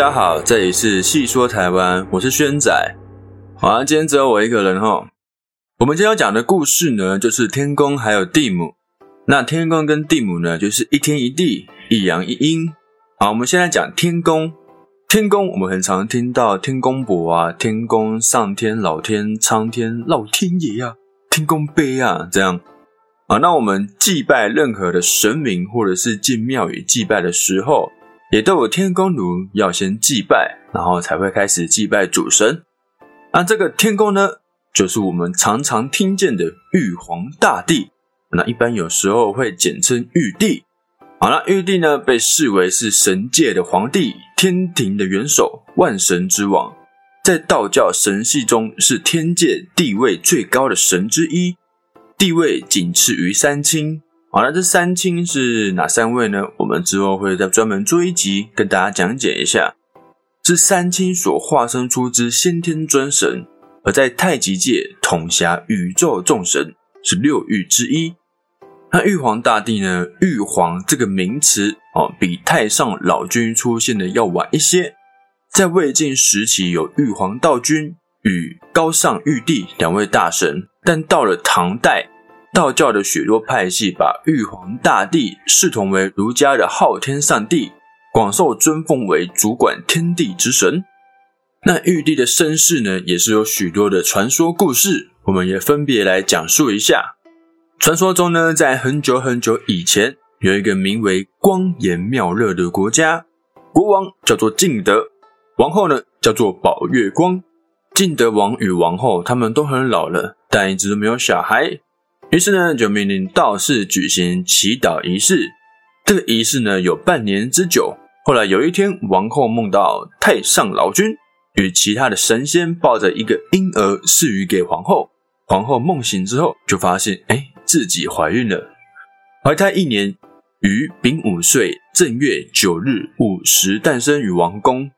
大家好，这里是细说台湾，我是轩仔。好，今天只有我一个人哈。我们今天要讲的故事呢，就是天公还有地母。那天公跟地母呢，就是一天一地，一阳一阴。好，我们现在讲天公。天公，我们很常听到天公伯啊，天公上天、老天、苍天、老天爷啊，天公碑啊，这样。啊，那我们祭拜任何的神明，或者是进庙宇祭拜的时候，也都有天公奴要先祭拜，然后才会开始祭拜主神。那这个天公呢，就是我们常常听见的玉皇大帝。那一般有时候会简称玉帝。好了，玉帝呢被视为是神界的皇帝，天庭的元首，万神之王，在道教神系中是天界地位最高的神之一，地位仅次于三清。好了，这三清是哪三位呢？我们之后会再专门做一集跟大家讲解一下。是三清所化身出之先天尊神，而在太极界统辖宇宙众神，是六御之一。那玉皇大帝呢？玉皇这个名词哦，比太上老君出现的要晚一些。在魏晋时期，有玉皇道君与高尚玉帝两位大神，但到了唐代，道教的许多派系把玉皇大帝视同为儒家的昊天上帝，广受尊奉为主管天地之神。那玉帝的身世呢，也是有许多的传说故事，我们也分别来讲述一下。传说中呢，在很久很久以前，有一个名为光颜妙乐的国家，国王叫做敬德，王后呢叫做宝月光。敬德王与王后他们都很老了，但一直都没有小孩，于是呢就命令道士举行祈祷仪式。这个仪式呢有半年之久。后来有一天，王后梦到太上老君与其他的神仙抱着一个婴儿赐予给皇后。皇后梦醒之后，就发现，哎。自己怀孕了，怀胎一年，于丙午岁正月九日午时诞生于王宫。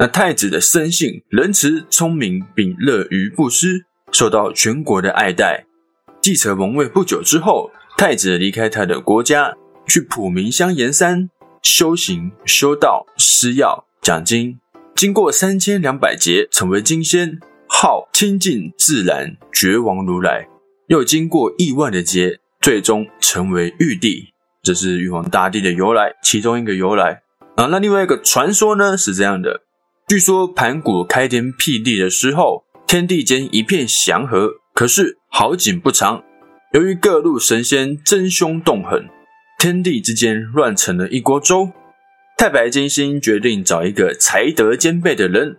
那太子的生性仁慈聪明，并乐于布施，受到全国的爱戴。继承王位不久之后，太子离开他的国家，去普明香岩山修行修道施药讲经，经过三千两百劫，成为金仙，号清净自然觉王如来。又经过亿万的劫，最终成为玉帝，这是玉皇大帝的由来，其中一个由来啊。那另外一个传说呢是这样的：据说盘古开天辟地的时候，天地间一片祥和，可是好景不长，由于各路神仙争凶斗狠，天地之间乱成了一锅粥。太白金星决定找一个才德兼备的人，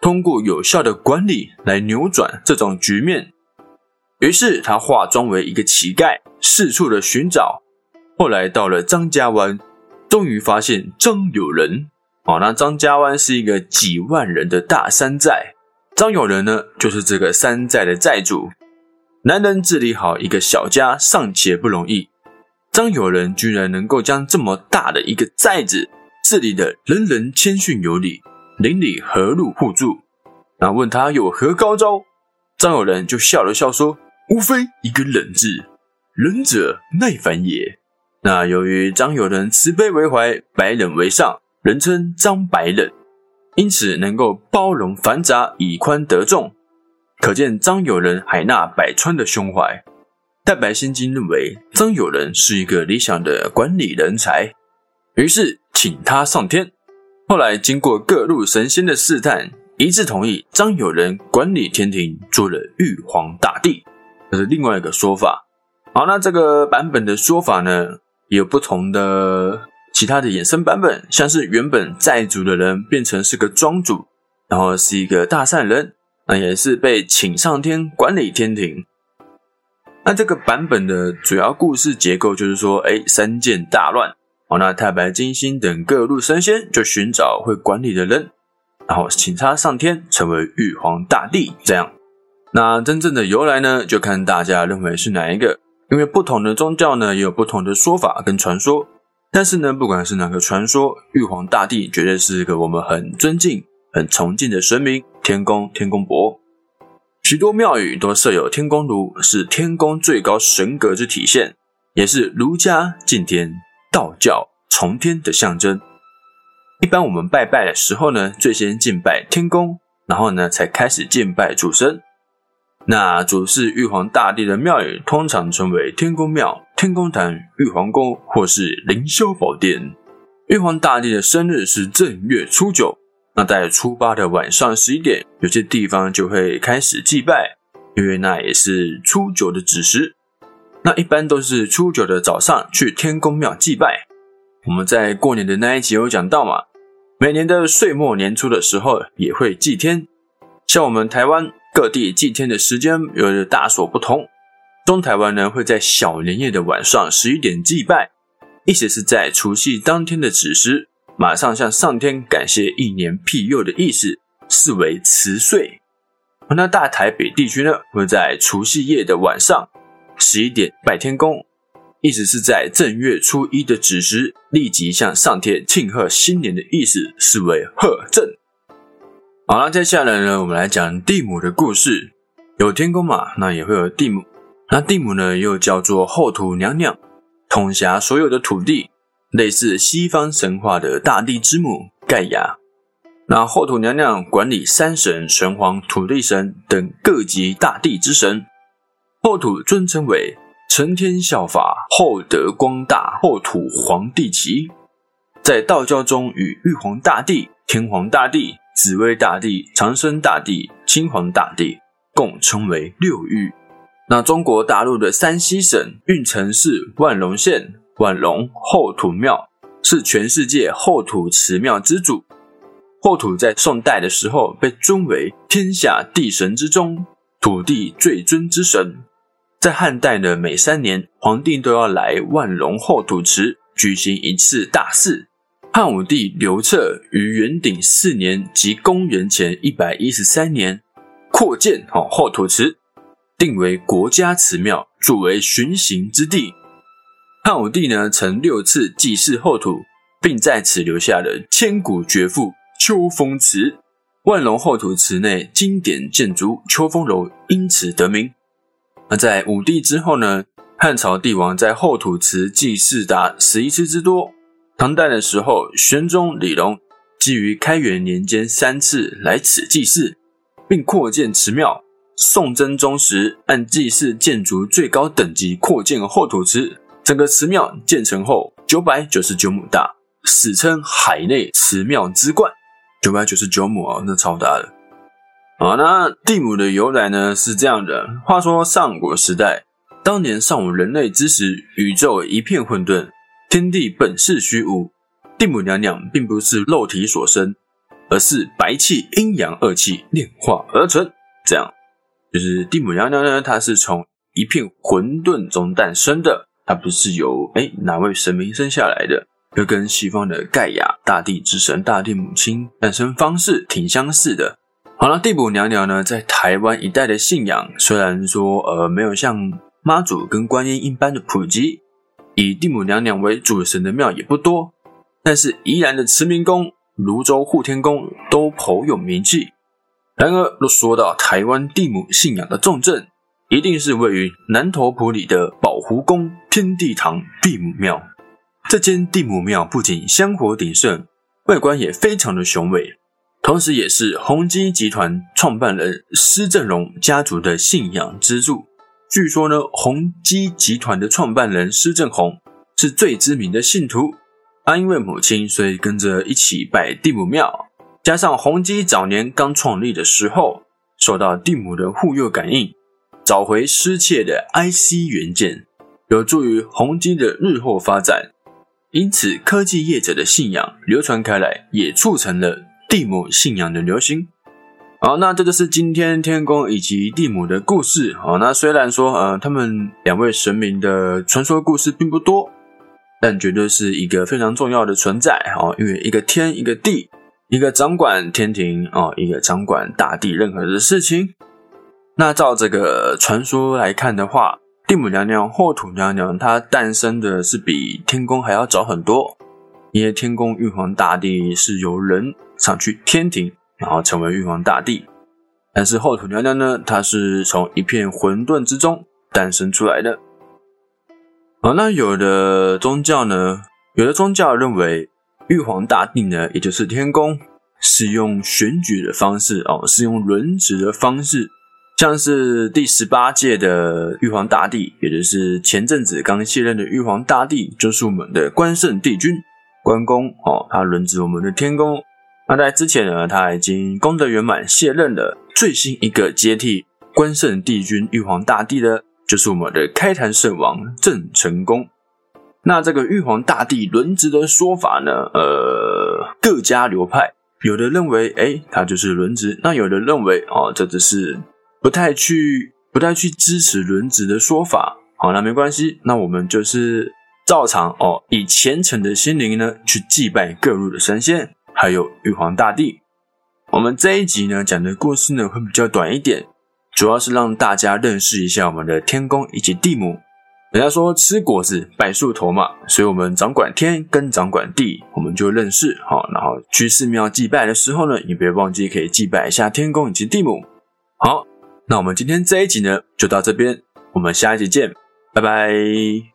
通过有效的管理来扭转这种局面。于是他化妆为一个乞丐，四处的寻找。后来到了张家湾，终于发现张有人。哦，那张家湾是一个几万人的大山寨，张友仁呢，就是这个山寨的寨主。男人治理好一个小家尚且不容易，张友仁居然能够将这么大的一个寨子治理的人人谦逊有礼，邻里和睦互助。那问他有何高招，张友仁就笑了笑说。无非一个忍字，忍者耐烦也。那由于张友仁慈悲为怀，百忍为上，人称张百忍，因此能够包容繁杂，以宽得众。可见张友仁海纳百川的胸怀。太白仙经认为张友仁是一个理想的管理人才，于是请他上天。后来经过各路神仙的试探，一致同意张友仁管理天庭，做了玉皇大帝。这是另外一个说法。好，那这个版本的说法呢，有不同的其他的衍生版本，像是原本债主的人变成是个庄主，然后是一个大善人，那也是被请上天管理天庭。那这个版本的主要故事结构就是说，哎，三界大乱，哦，那太白金星等各路神仙就寻找会管理的人，然后请他上天成为玉皇大帝，这样。那真正的由来呢，就看大家认为是哪一个。因为不同的宗教呢，也有不同的说法跟传说。但是呢，不管是哪个传说，玉皇大帝绝对是一个我们很尊敬、很崇敬的神明——天公、天公伯。许多庙宇都设有天公炉，是天公最高神格之体现，也是儒家敬天、道教崇天的象征。一般我们拜拜的时候呢，最先敬拜天公，然后呢才开始敬拜主神。那主祀玉皇大帝的庙宇，通常称为天公庙、天公坛、玉皇宫或是凌霄宝殿。玉皇大帝的生日是正月初九，那在初八的晚上十一点，有些地方就会开始祭拜，因为那也是初九的子时。那一般都是初九的早上去天公庙祭拜。我们在过年的那一集有讲到嘛，每年的岁末年初的时候也会祭天，像我们台湾。各地祭天的时间有着大所不同。中台湾呢会在小年夜的晚上十一点祭拜，意思是在除夕当天的子时，马上向上天感谢一年庇佑的意思，视为辞岁。那大台北地区呢会在除夕夜的晚上十一点拜天公，意思是在正月初一的子时，立即向上天庆贺新年的意思，视为贺正。好了，接下来呢，我们来讲地母的故事。有天公嘛，那也会有地母。那地母呢，又叫做后土娘娘，统辖所有的土地，类似西方神话的大地之母盖亚。那后土娘娘管理山神、神皇、土地神等各级大地之神。后土尊称为承天效法、厚德光大后土皇帝旗，在道教中与玉皇大帝、天皇大帝。紫薇大帝、长生大帝、青皇大帝共称为六御。那中国大陆的山西省运城市万隆县万隆后土庙是全世界后土祠庙之主。后土在宋代的时候被尊为天下地神之中土地最尊之神。在汉代的每三年，皇帝都要来万隆后土祠举行一次大祀。汉武帝刘彻于元鼎四年，即公元前一百一十三年，扩建哦后土祠，定为国家祠庙，作为巡行之地。汉武帝呢，曾六次祭祀后土，并在此留下了千古绝赋《秋风词》。万隆后土祠内经典建筑秋风楼因此得名。而在武帝之后呢，汉朝帝王在后土祠祭祀达十一次之多。唐代的时候，玄宗李隆基于开元年间三次来此祭祀，并扩建祠庙。宋真宗时，按祭祀建筑最高等级扩建后土祠，整个祠庙建成后九百九十九亩大，史称海内祠庙之冠。九百九十九亩啊，那超大的。啊，那地母的由来呢是这样的：话说上古时代，当年尚无人类之时，宇宙一片混沌。天地本是虚无，地母娘娘并不是肉体所生，而是白气、阴阳二气炼化而成。这样，就是地母娘娘呢，她是从一片混沌中诞生的，她不是由哎哪位神明生下来的，又跟西方的盖亚大地之神、大地母亲诞生方式挺相似的。好了，地母娘娘呢，在台湾一带的信仰，虽然说呃没有像妈祖跟观音一般的普及。以地母娘娘为主神的庙也不多，但是宜兰的慈明宫、泸州护天宫都颇有名气。然而，若说到台湾地母信仰的重镇，一定是位于南投埔里的宝湖宫天地堂地母庙。这间地母庙不仅香火鼎盛，外观也非常的雄伟，同时也是宏基集团创办人施正荣家族的信仰支柱。据说呢，宏基集团的创办人施正宏是最知名的信徒。他因为母亲，所以跟着一起拜地母庙。加上宏基早年刚创立的时候，受到蒂姆的护佑感应，找回失窃的 IC 元件，有助于宏基的日后发展。因此，科技业者的信仰流传开来，也促成了蒂姆信仰的流行。好，那这就是今天天公以及蒂姆的故事。好，那虽然说，呃，他们两位神明的传说故事并不多，但绝对是一个非常重要的存在。哦，因为一个天，一个地，一个掌管天庭，哦，一个掌管大地任何的事情。那照这个传说来看的话，地母娘娘、后土娘娘，她诞生的是比天宫还要早很多，因为天宫玉皇大帝是由人上去天庭。然后成为玉皇大帝，但是后土娘娘呢？她是从一片混沌之中诞生出来的。好，那有的宗教呢，有的宗教认为玉皇大帝呢，也就是天宫，是用选举的方式哦，是用轮值的方式，像是第十八届的玉皇大帝，也就是前阵子刚卸任的玉皇大帝，就是我们的关圣帝君关公哦，他轮值我们的天宫。那在之前呢，他已经功德圆满卸任了。最新一个接替关圣帝君玉皇大帝的，就是我们的开坛圣王郑成功。那这个玉皇大帝轮值的说法呢？呃，各家流派，有的认为，哎，他就是轮值；那有的认为，哦，这只是不太去、不太去支持轮值的说法。好，那没关系，那我们就是照常哦，以虔诚的心灵呢，去祭拜各路的神仙，还有玉皇大帝。我们这一集呢，讲的故事呢，会比较短一点，主要是让大家认识一下我们的天公以及地母。人家说吃果子拜树头嘛，所以我们掌管天跟掌管地，我们就认识好。然后去寺庙祭拜的时候呢，也别忘记可以祭拜一下天公以及地母。好，那我们今天这一集呢就到这边，我们下一集见，拜拜。